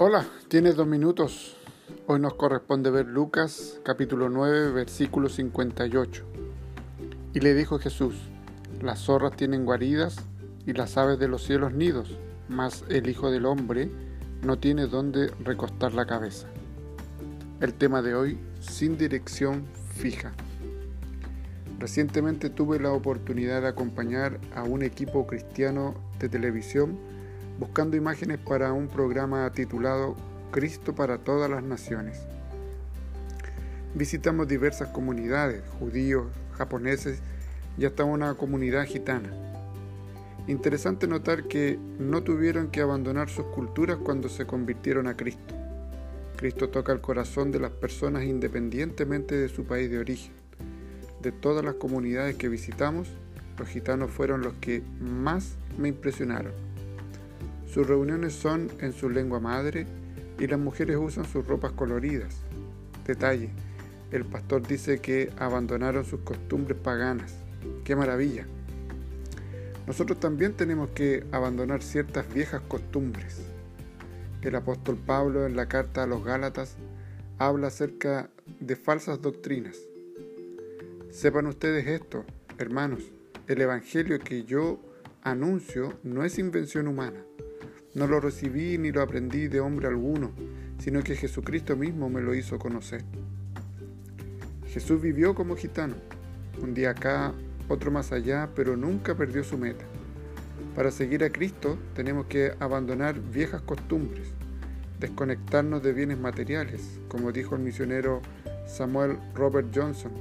Hola, tienes dos minutos. Hoy nos corresponde ver Lucas capítulo 9 versículo 58. Y le dijo Jesús, las zorras tienen guaridas y las aves de los cielos nidos, mas el Hijo del Hombre no tiene dónde recostar la cabeza. El tema de hoy, sin dirección fija. Recientemente tuve la oportunidad de acompañar a un equipo cristiano de televisión buscando imágenes para un programa titulado Cristo para todas las naciones. Visitamos diversas comunidades, judíos, japoneses y hasta una comunidad gitana. Interesante notar que no tuvieron que abandonar sus culturas cuando se convirtieron a Cristo. Cristo toca el corazón de las personas independientemente de su país de origen. De todas las comunidades que visitamos, los gitanos fueron los que más me impresionaron. Sus reuniones son en su lengua madre y las mujeres usan sus ropas coloridas. Detalle, el pastor dice que abandonaron sus costumbres paganas. ¡Qué maravilla! Nosotros también tenemos que abandonar ciertas viejas costumbres. El apóstol Pablo en la carta a los Gálatas habla acerca de falsas doctrinas. Sepan ustedes esto, hermanos, el Evangelio que yo anuncio no es invención humana no lo recibí ni lo aprendí de hombre alguno, sino que Jesucristo mismo me lo hizo conocer. Jesús vivió como gitano, un día acá, otro más allá, pero nunca perdió su meta. Para seguir a Cristo tenemos que abandonar viejas costumbres, desconectarnos de bienes materiales, como dijo el misionero Samuel Robert Johnson.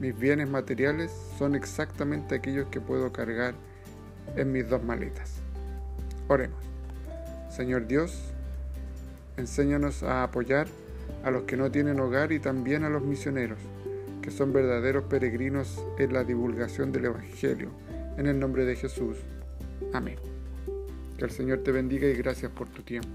Mis bienes materiales son exactamente aquellos que puedo cargar en mis dos maletas. Oremos. Señor Dios, enséñanos a apoyar a los que no tienen hogar y también a los misioneros, que son verdaderos peregrinos en la divulgación del Evangelio. En el nombre de Jesús. Amén. Que el Señor te bendiga y gracias por tu tiempo.